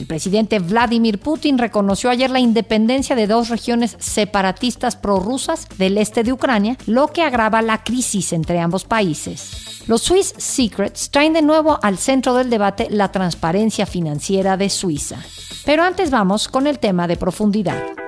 El presidente Vladimir Putin reconoció ayer la independencia de dos regiones separatistas prorrusas del este de Ucrania, lo que agrava la crisis entre ambos países. Los Swiss Secrets traen de nuevo al centro del debate la transparencia financiera de Suiza. Pero antes vamos con el tema de profundidad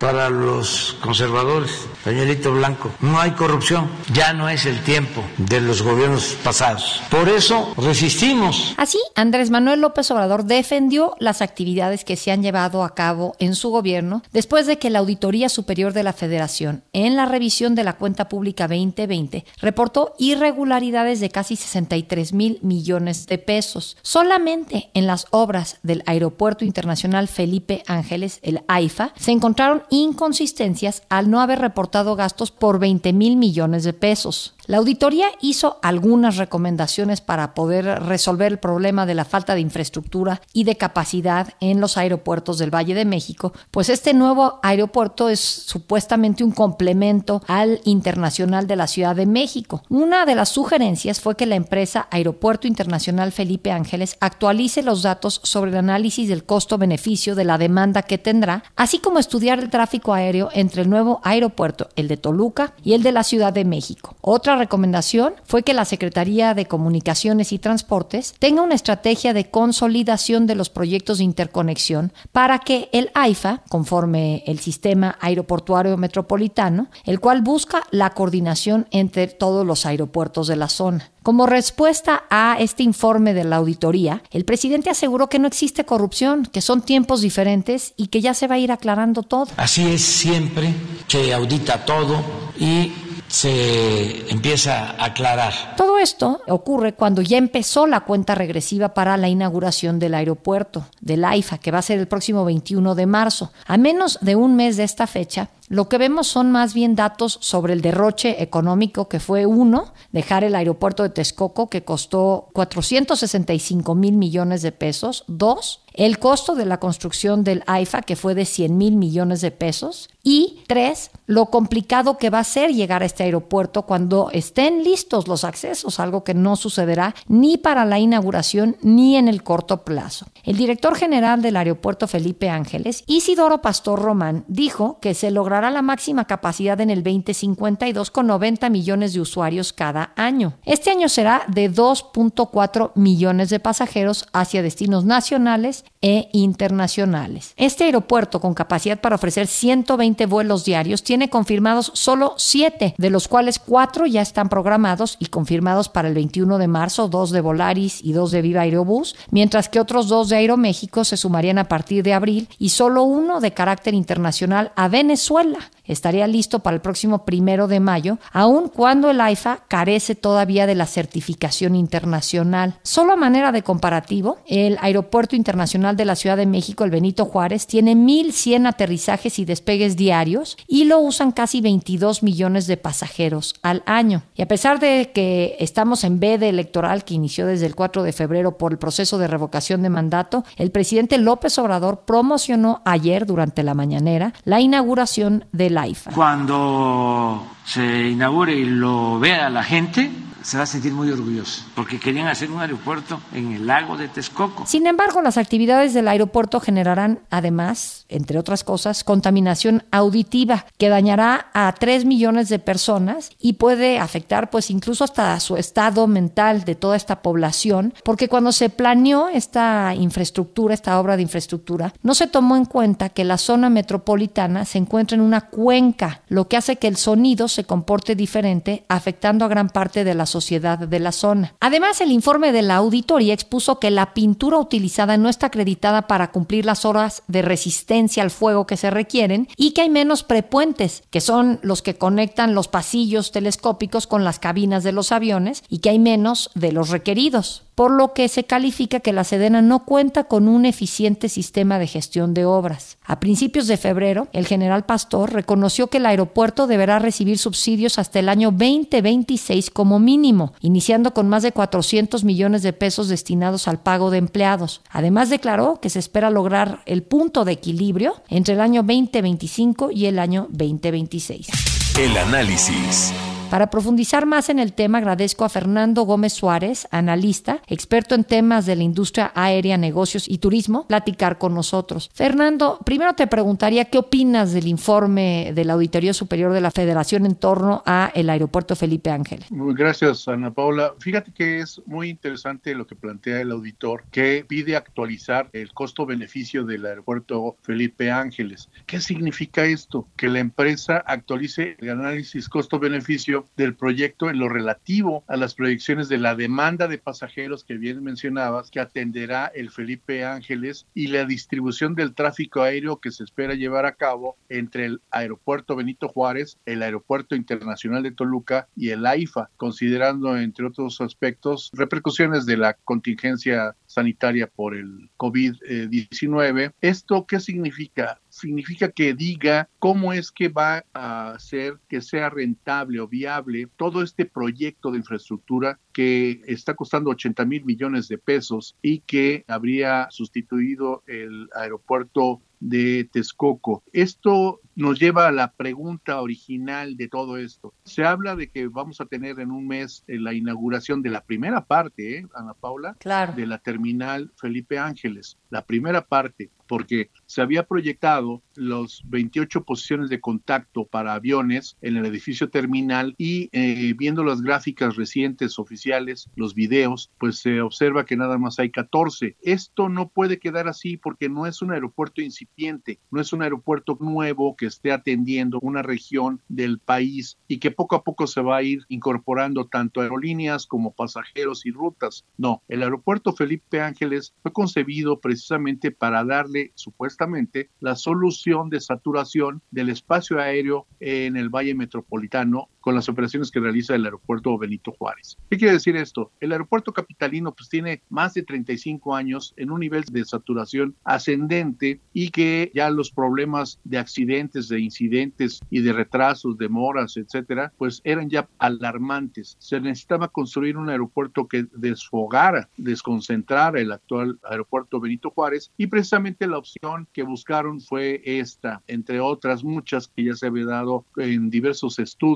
para los conservadores, pañuelito blanco. No hay corrupción, ya no es el tiempo de los gobiernos pasados. Por eso resistimos. Así, Andrés Manuel López Obrador defendió las actividades que se han llevado a cabo en su gobierno después de que la Auditoría Superior de la Federación, en la revisión de la cuenta pública 2020, reportó irregularidades de casi 63 mil millones de pesos. Solamente en las obras del Aeropuerto Internacional Felipe Ángeles, el AIFA, se encontraron inconsistencias al no haber reportado gastos por 20 mil millones de pesos. La auditoría hizo algunas recomendaciones para poder resolver el problema de la falta de infraestructura y de capacidad en los aeropuertos del Valle de México, pues este nuevo aeropuerto es supuestamente un complemento al internacional de la Ciudad de México. Una de las sugerencias fue que la empresa Aeropuerto Internacional Felipe Ángeles actualice los datos sobre el análisis del costo-beneficio de la demanda que tendrá, así como estudiar el tráfico aéreo entre el nuevo aeropuerto, el de Toluca y el de la Ciudad de México. Otra recomendación fue que la Secretaría de Comunicaciones y Transportes tenga una estrategia de consolidación de los proyectos de interconexión para que el AIFA, conforme el sistema aeroportuario metropolitano, el cual busca la coordinación entre todos los aeropuertos de la zona. Como respuesta a este informe de la auditoría, el presidente aseguró que no existe corrupción, que son tiempos diferentes y que ya se va a ir aclarando todo. Así es siempre, que audita todo y se empieza a aclarar. Todo esto ocurre cuando ya empezó la cuenta regresiva para la inauguración del aeropuerto, del AIFA, que va a ser el próximo 21 de marzo. A menos de un mes de esta fecha, lo que vemos son más bien datos sobre el derroche económico que fue uno, dejar el aeropuerto de Texcoco que costó 465 mil millones de pesos, dos, el costo de la construcción del AIFA, que fue de 100 mil millones de pesos, y tres, lo complicado que va a ser llegar a este aeropuerto cuando estén listos los accesos, algo que no sucederá ni para la inauguración ni en el corto plazo. El director general del aeropuerto Felipe Ángeles, Isidoro Pastor Román, dijo que se logrará la máxima capacidad en el 2052 con 90 millones de usuarios cada año. Este año será de 2.4 millones de pasajeros hacia destinos nacionales e internacionales. Este aeropuerto, con capacidad para ofrecer 120 vuelos diarios, tiene confirmados solo 7, de los cuales 4 ya están programados y confirmados para el 21 de marzo, 2 de Volaris y 2 de Viva Aerobús, mientras que otros 2 de Aeroméxico se sumarían a partir de abril y solo uno de carácter internacional a Venezuela. Estaría listo para el próximo primero de mayo, aun cuando el AIFA carece todavía de la certificación internacional. Solo a manera de comparativo, el Aeropuerto Internacional Nacional de la Ciudad de México, el Benito Juárez, tiene 1.100 aterrizajes y despegues diarios y lo usan casi 22 millones de pasajeros al año. Y a pesar de que estamos en veda electoral que inició desde el 4 de febrero por el proceso de revocación de mandato, el presidente López Obrador promocionó ayer durante la mañanera la inauguración Cuando se inaugure y lo vea la gente, se va a sentir muy orgulloso, porque querían hacer un aeropuerto en el lago de Texcoco. Sin embargo, las actividades del aeropuerto generarán, además, entre otras cosas, contaminación auditiva que dañará a 3 millones de personas y puede afectar pues incluso hasta su estado mental de toda esta población, porque cuando se planeó esta infraestructura, esta obra de infraestructura, no se tomó en cuenta que la zona metropolitana se encuentra en una cuenca, lo que hace que el sonido se comporte diferente, afectando a gran parte de la sociedad de la zona. Además, el informe de la auditoría expuso que la pintura utilizada no está acreditada para cumplir las horas de resistencia al fuego que se requieren y que hay menos prepuentes, que son los que conectan los pasillos telescópicos con las cabinas de los aviones y que hay menos de los requeridos. Por lo que se califica que la Sedena no cuenta con un eficiente sistema de gestión de obras. A principios de febrero, el general Pastor reconoció que el aeropuerto deberá recibir subsidios hasta el año 2026 como mínimo, iniciando con más de 400 millones de pesos destinados al pago de empleados. Además declaró que se espera lograr el punto de equilibrio entre el año 2025 y el año 2026. El análisis. Para profundizar más en el tema, agradezco a Fernando Gómez Suárez, analista, experto en temas de la industria aérea, negocios y turismo, platicar con nosotros. Fernando, primero te preguntaría qué opinas del informe de la Auditoría Superior de la Federación en torno a el aeropuerto Felipe Ángeles. Gracias, Ana Paula. Fíjate que es muy interesante lo que plantea el auditor, que pide actualizar el costo-beneficio del aeropuerto Felipe Ángeles. ¿Qué significa esto? Que la empresa actualice el análisis costo-beneficio del proyecto en lo relativo a las proyecciones de la demanda de pasajeros que bien mencionabas, que atenderá el Felipe Ángeles y la distribución del tráfico aéreo que se espera llevar a cabo entre el aeropuerto Benito Juárez, el aeropuerto internacional de Toluca y el AIFA, considerando, entre otros aspectos, repercusiones de la contingencia sanitaria por el COVID-19. ¿Esto qué significa? Significa que diga cómo es que va a hacer que sea rentable o viable todo este proyecto de infraestructura que está costando 80 mil millones de pesos y que habría sustituido el aeropuerto de Texcoco. Esto nos lleva a la pregunta original de todo esto. Se habla de que vamos a tener en un mes eh, la inauguración de la primera parte, ¿eh, Ana Paula, claro. de la terminal Felipe Ángeles, la primera parte porque se había proyectado los 28 posiciones de contacto para aviones en el edificio terminal y eh, viendo las gráficas recientes oficiales, los videos, pues se observa que nada más hay 14. Esto no puede quedar así porque no es un aeropuerto incipiente, no es un aeropuerto nuevo que esté atendiendo una región del país y que poco a poco se va a ir incorporando tanto aerolíneas como pasajeros y rutas. No, el aeropuerto Felipe Ángeles fue concebido precisamente para darle supuestamente la solución de saturación del espacio aéreo en el Valle Metropolitano con las operaciones que realiza el aeropuerto Benito Juárez. ¿Qué quiere decir esto? El aeropuerto capitalino pues tiene más de 35 años en un nivel de saturación ascendente y que ya los problemas de accidentes, de incidentes y de retrasos, demoras, etcétera, pues eran ya alarmantes. Se necesitaba construir un aeropuerto que desfogara, desconcentrara el actual aeropuerto Benito Juárez y precisamente la opción que buscaron fue esta, entre otras muchas que ya se había dado en diversos estudios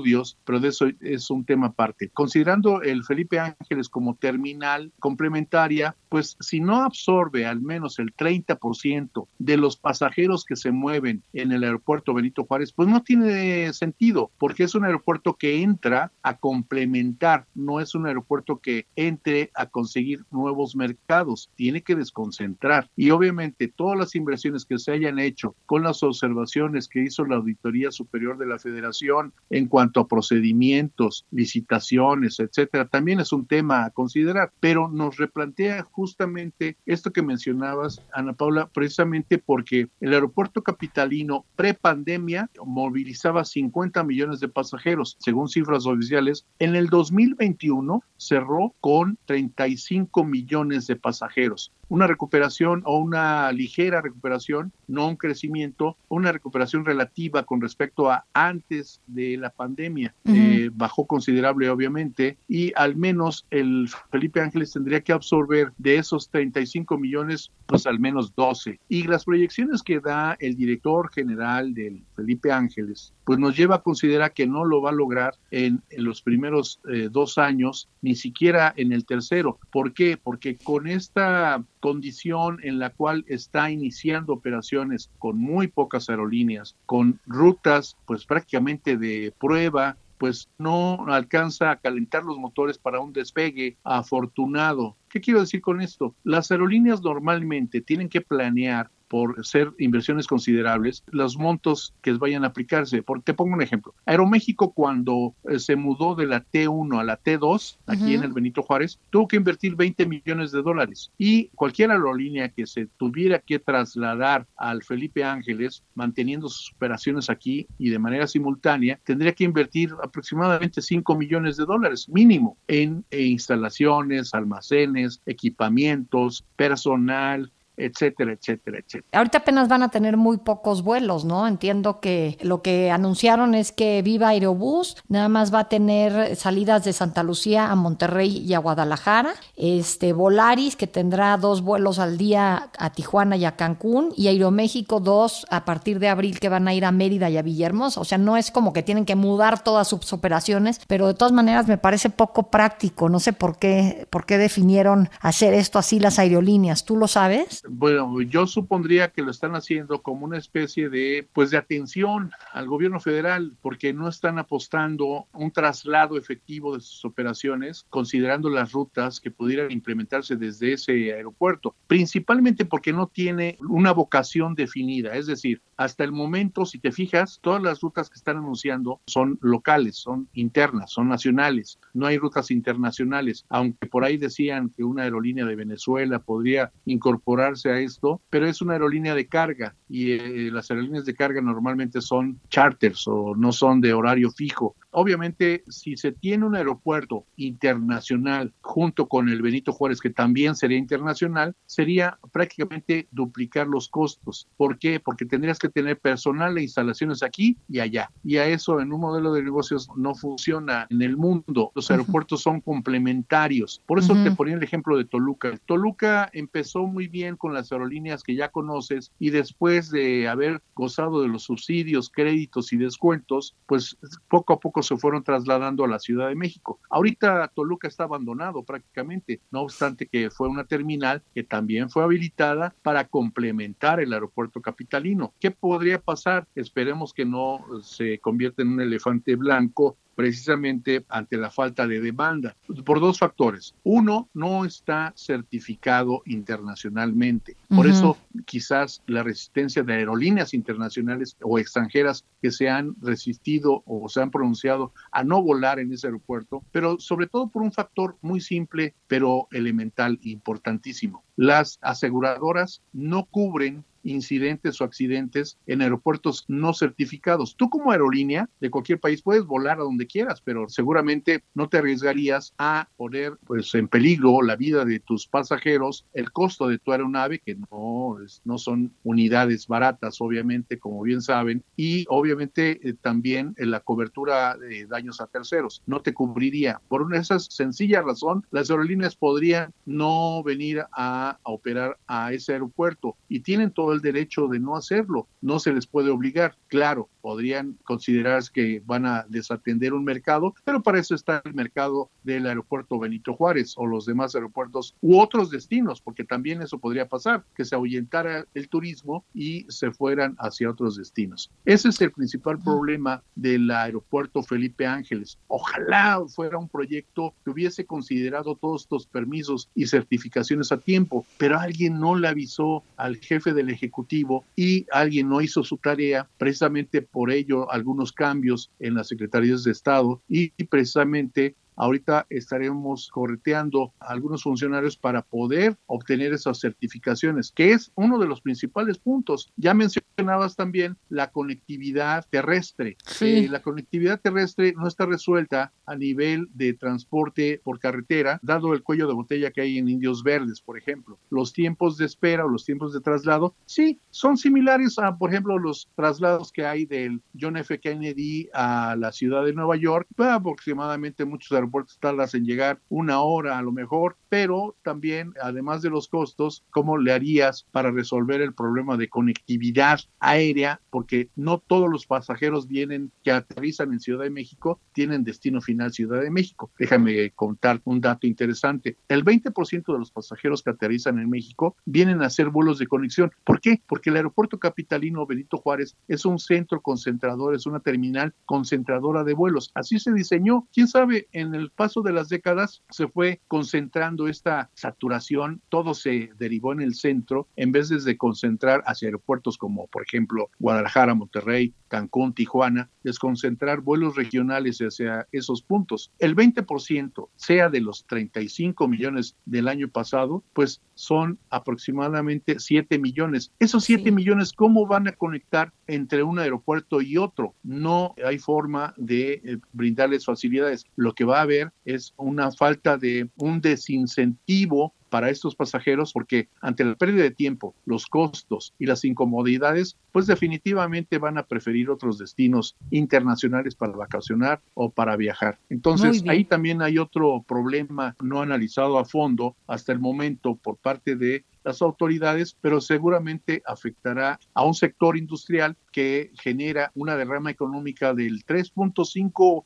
pero de eso es un tema aparte. Considerando el Felipe Ángeles como terminal complementaria, pues si no absorbe al menos el 30% de los pasajeros que se mueven en el aeropuerto Benito Juárez, pues no tiene sentido, porque es un aeropuerto que entra a complementar, no es un aeropuerto que entre a conseguir nuevos mercados, tiene que desconcentrar. Y obviamente las inversiones que se hayan hecho con las observaciones que hizo la Auditoría Superior de la Federación en cuanto a procedimientos, licitaciones, etcétera, también es un tema a considerar, pero nos replantea justamente esto que mencionabas, Ana Paula, precisamente porque el aeropuerto capitalino pre-pandemia movilizaba 50 millones de pasajeros, según cifras oficiales. En el 2021 cerró con 35 millones de pasajeros una recuperación o una ligera recuperación, no un crecimiento, una recuperación relativa con respecto a antes de la pandemia. Eh, bajó considerable, obviamente, y al menos el Felipe Ángeles tendría que absorber de esos 35 millones, pues al menos 12. Y las proyecciones que da el director general del Felipe Ángeles, pues nos lleva a considerar que no lo va a lograr en, los primeros eh, dos años, ni siquiera en el tercero. ¿Por qué? Porque con esta condición en la cual está iniciando operaciones con muy pocas aerolíneas, con rutas pues prácticamente de prueba, pues no alcanza a calentar los motores para un despegue afortunado. ¿Qué quiero decir con esto? Las aerolíneas normalmente tienen que planear por ser inversiones considerables, los montos que vayan a aplicarse. Por, te pongo un ejemplo. Aeroméxico cuando eh, se mudó de la T1 a la T2, aquí en el Benito Juárez, tuvo que invertir 20 millones de dólares. Y cualquier aerolínea que se tuviera que trasladar al Felipe Ángeles, manteniendo sus operaciones aquí y de manera simultánea, tendría que invertir aproximadamente 5 millones de dólares mínimo en instalaciones, almacenes, equipamientos, personal, etcétera, etcétera, etcétera. Ahorita apenas van a tener muy pocos vuelos, ¿no? Entiendo que lo que anunciaron es que Viva Aerobús nada más va a tener salidas de Santa Lucía a Monterrey y a Guadalajara, este Volaris que tendrá dos vuelos al día a Tijuana y a Cancún y Aeroméxico dos a partir de abril que van a ir a Mérida y a Villahermosa, o sea, no es como que tienen que mudar todas sus operaciones, pero de todas maneras me parece poco práctico, no sé por qué por qué definieron hacer esto así las aerolíneas, ¿tú lo sabes? Bueno, yo supondría que lo están haciendo como una especie de, pues, de atención al gobierno federal, porque no están apostando un traslado efectivo de sus operaciones, considerando las rutas que pudieran implementarse desde ese aeropuerto, principalmente porque no tiene una vocación definida, es decir, hasta el momento, si te fijas, todas las rutas que están anunciando son locales, son internas, son nacionales, no hay rutas internacionales, aunque por ahí decían que una aerolínea de Venezuela podría incorporar a esto, pero es una aerolínea de carga y eh, las aerolíneas de carga normalmente son charters o no son de horario fijo. Obviamente, si se tiene un aeropuerto internacional junto con el Benito Juárez, que también sería internacional, sería prácticamente duplicar los costos. ¿Por qué? Porque tendrías que tener personal e instalaciones aquí y allá. Y a eso en un modelo de negocios no funciona en el mundo. Los aeropuertos son complementarios. Por eso te ponía el ejemplo de Toluca. Toluca empezó muy bien con las aerolíneas que ya conoces y después de haber gozado de los subsidios, créditos y descuentos, pues poco a poco se fueron trasladando a la Ciudad de México. Ahorita Toluca está abandonado prácticamente, no obstante que fue una terminal que también fue habilitada para complementar el aeropuerto capitalino. ¿Qué podría pasar? Esperemos que no se convierta en un elefante blanco precisamente ante la falta de demanda, por dos factores. Uno, no está certificado internacionalmente. Por eso quizás la resistencia de aerolíneas internacionales o extranjeras que se han resistido o se han pronunciado a no volar en ese aeropuerto, pero sobre todo por un factor muy simple pero elemental, importantísimo. Las aseguradoras no cubren incidentes o accidentes en aeropuertos no certificados. Tú como aerolínea de cualquier país puedes volar a donde quieras, pero seguramente no te arriesgarías a poner pues en peligro la vida de tus pasajeros, el costo de tu aeronave que no no son unidades baratas obviamente como bien saben y obviamente eh, también en la cobertura de daños a terceros no te cubriría. Por una sencilla razón, las aerolíneas podrían no venir a operar a ese aeropuerto y tienen todo el derecho de no hacerlo, no se les puede obligar. Claro, podrían considerarse que van a desatender un mercado, pero para eso está el mercado del aeropuerto Benito Juárez o los demás aeropuertos u otros destinos, porque también eso podría pasar, que se ahuyentara el turismo y se fueran hacia otros destinos. Ese es el principal problema del aeropuerto Felipe Ángeles. Ojalá fuera un proyecto que hubiese considerado todos estos permisos y certificaciones a tiempo, pero alguien no le avisó al jefe del Ejecutivo y alguien no hizo su tarea, precisamente por ello algunos cambios en las secretarías de Estado y precisamente Ahorita estaremos correteando a algunos funcionarios para poder obtener esas certificaciones, que es uno de los principales puntos. Ya mencionabas también la conectividad terrestre. Eh, la conectividad terrestre no está resuelta a nivel de transporte por carretera, dado el cuello de botella que hay en Indios Verdes, por ejemplo. Los tiempos de espera o los tiempos de traslado, sí, son similares a, por ejemplo, los traslados que hay del John F. Kennedy a la ciudad de Nueva York, aproximadamente muchos aeropuertos tardas en llegar una hora a lo mejor, pero también, además de los costos, ¿cómo le harías para resolver el problema de conectividad aérea? Porque no todos los pasajeros vienen que aterrizan en Ciudad de México tienen destino final Ciudad de México. Déjame contar un dato interesante. El 20% de los pasajeros que aterrizan en México vienen a hacer vuelos de conexión. ¿Por qué? Porque el aeropuerto capitalino Benito Juárez es un centro concentrador, es una terminal concentradora de vuelos. Así se diseñó. ¿Quién sabe en en el paso de las décadas se fue concentrando esta saturación, todo se derivó en el centro en vez de concentrar hacia aeropuertos como por ejemplo Guadalajara, Monterrey, Cancún, Tijuana, desconcentrar vuelos regionales hacia esos puntos. El 20%, sea de los 35 millones del año pasado, pues son aproximadamente 7 millones. Esos 7 millones, ¿cómo van a conectar entre un aeropuerto y otro? No hay forma de eh, brindarles facilidades. Lo que va a haber es una falta de un desincentivo para estos pasajeros porque ante la pérdida de tiempo, los costos y las incomodidades, pues definitivamente van a preferir otros destinos internacionales para vacacionar o para viajar. Entonces, ahí también hay otro problema no analizado a fondo hasta el momento por parte de las autoridades, pero seguramente afectará a un sector industrial que genera una derrama económica del 3.5%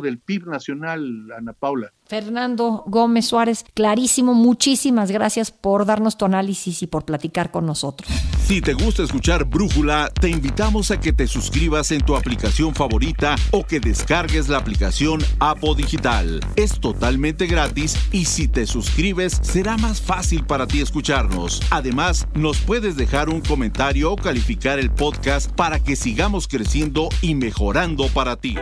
del PIB nacional, Ana Paula. Fernando Gómez Suárez, clarísimo, muchísimas gracias por darnos tu análisis y por platicar con nosotros. Si te gusta escuchar Brújula, te invitamos a que te suscribas en tu aplicación favorita o que descargues la aplicación Apo Digital. Es totalmente gratis y si te suscribes será más fácil para ti escucharnos. Además, nos puedes dejar un comentario o calificar el podcast para que sigamos creciendo y mejorando para ti.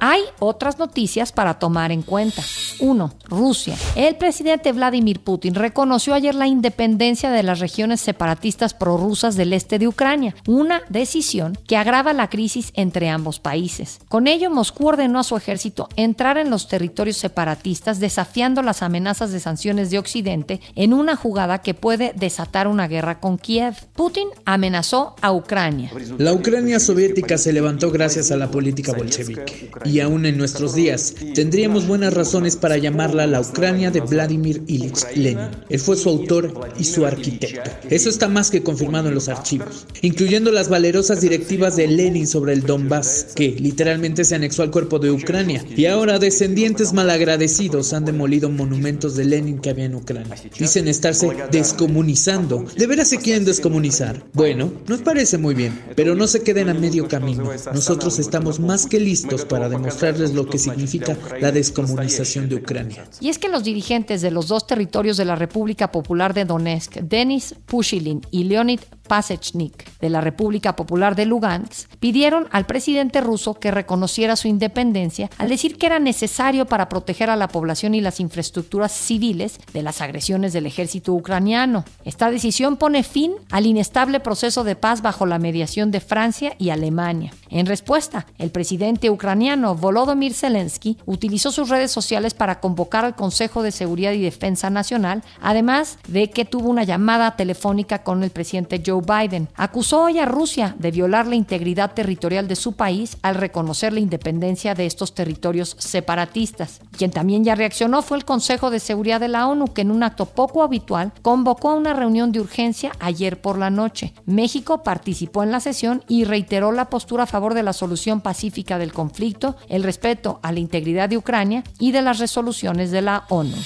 Hay otras noticias para tomar en cuenta. 1. Rusia. El presidente Vladimir Putin reconoció ayer la independencia de las regiones separatistas prorrusas del este de Ucrania, una decisión que agrava la crisis entre ambos países. Con ello, Moscú ordenó a su ejército entrar en los territorios separatistas, desafiando las amenazas de sanciones de Occidente en una jugada que puede desatar una guerra con Kiev. Putin amenazó a Ucrania. La Ucrania soviética se levantó gracias a la política bolchevique y aún en nuestros días, tendríamos buenas razones para llamarla la Ucrania de Vladimir Ilich Lenin. Él fue su autor y su arquitecto. Eso está más que confirmado en los archivos, incluyendo las valerosas directivas de Lenin sobre el Donbass, que literalmente se anexó al cuerpo de Ucrania, y ahora descendientes malagradecidos han demolido monumentos de Lenin que había en Ucrania. Dicen estarse descomunizando. ¿De veras se quieren descomunizar? Bueno, nos parece muy bien, pero no se queden a medio camino. Nosotros estamos más que listos para demostrarles lo que significa la descomunización de Ucrania. Y es que los dirigentes de los dos territorios de la República Popular de Donetsk, Denis Pushilin y Leonid Pasechnik de la República Popular de Lugansk pidieron al presidente ruso que reconociera su independencia al decir que era necesario para proteger a la población y las infraestructuras civiles de las agresiones del ejército ucraniano. Esta decisión pone fin al inestable proceso de paz bajo la mediación de Francia y Alemania. En respuesta, el presidente ucraniano Volodymyr Zelensky utilizó sus redes sociales para convocar al Consejo de Seguridad y Defensa Nacional, además de que tuvo una llamada telefónica con el presidente Joe Biden. Acusó hoy a Rusia de violar la integridad territorial de su país al reconocer la independencia de estos territorios separatistas. Quien también ya reaccionó fue el Consejo de Seguridad de la ONU, que en un acto poco habitual convocó a una reunión de urgencia ayer por la noche. México participó en la sesión y reiteró la postura a favor de la solución pacífica del conflicto, el respeto a la integridad de Ucrania y de las resoluciones de la ONU.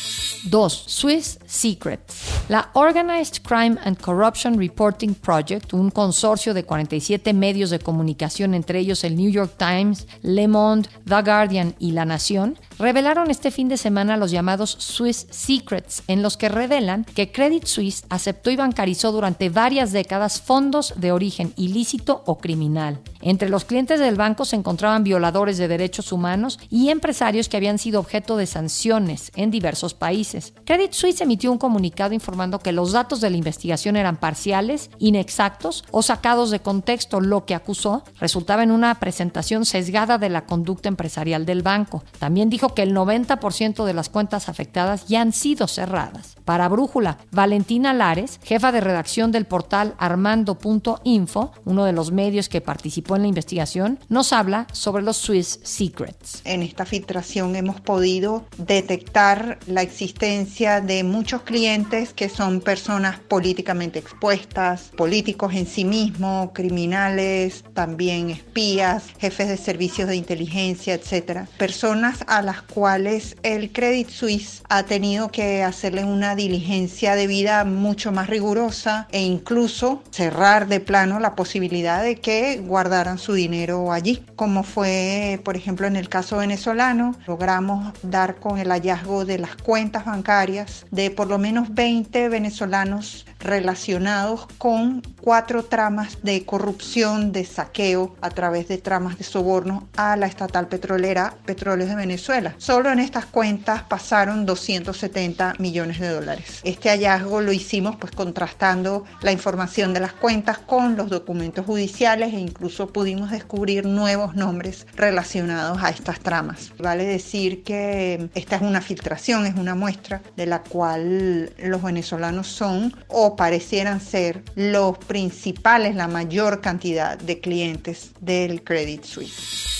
2. Swiss Secrets. La Organized Crime and Corruption Reporting Project, un consorcio de 47 medios de comunicación, entre ellos el New York Times, Le Monde, The Guardian y La Nación, revelaron este fin de semana los llamados Swiss Secrets, en los que revelan que Credit Suisse aceptó y bancarizó durante varias décadas fondos de origen ilícito o criminal. Entre los clientes del banco se encontraban violadores de derechos humanos y empresarios que habían sido objeto de sanciones en diversos países. Credit Suisse emitió un comunicado informando que los datos de la investigación eran parciales, inexactos o sacados de contexto, lo que acusó resultaba en una presentación sesgada de la conducta empresarial del banco. También dijo que el 90% de las cuentas afectadas ya han sido cerradas. Para Brújula, Valentina Lares, jefa de redacción del portal armando.info, uno de los medios que participó en la investigación, nos habla sobre los Swiss Secrets. En esta filtración hemos podido detectar la existencia de muchos clientes que son personas políticamente expuestas, políticos en sí mismos, criminales, también espías, jefes de servicios de inteligencia, etcétera. Personas a las las cuales el Credit Suisse ha tenido que hacerle una diligencia de vida mucho más rigurosa e incluso cerrar de plano la posibilidad de que guardaran su dinero allí, como fue, por ejemplo, en el caso venezolano, logramos dar con el hallazgo de las cuentas bancarias de por lo menos 20 venezolanos relacionados con cuatro tramas de corrupción, de saqueo a través de tramas de soborno a la estatal petrolera Petróleos de Venezuela. Solo en estas cuentas pasaron 270 millones de dólares. Este hallazgo lo hicimos pues contrastando la información de las cuentas con los documentos judiciales e incluso pudimos descubrir nuevos nombres relacionados a estas tramas. Vale decir que esta es una filtración, es una muestra de la cual los venezolanos son parecieran ser los principales, la mayor cantidad de clientes del Credit Suisse.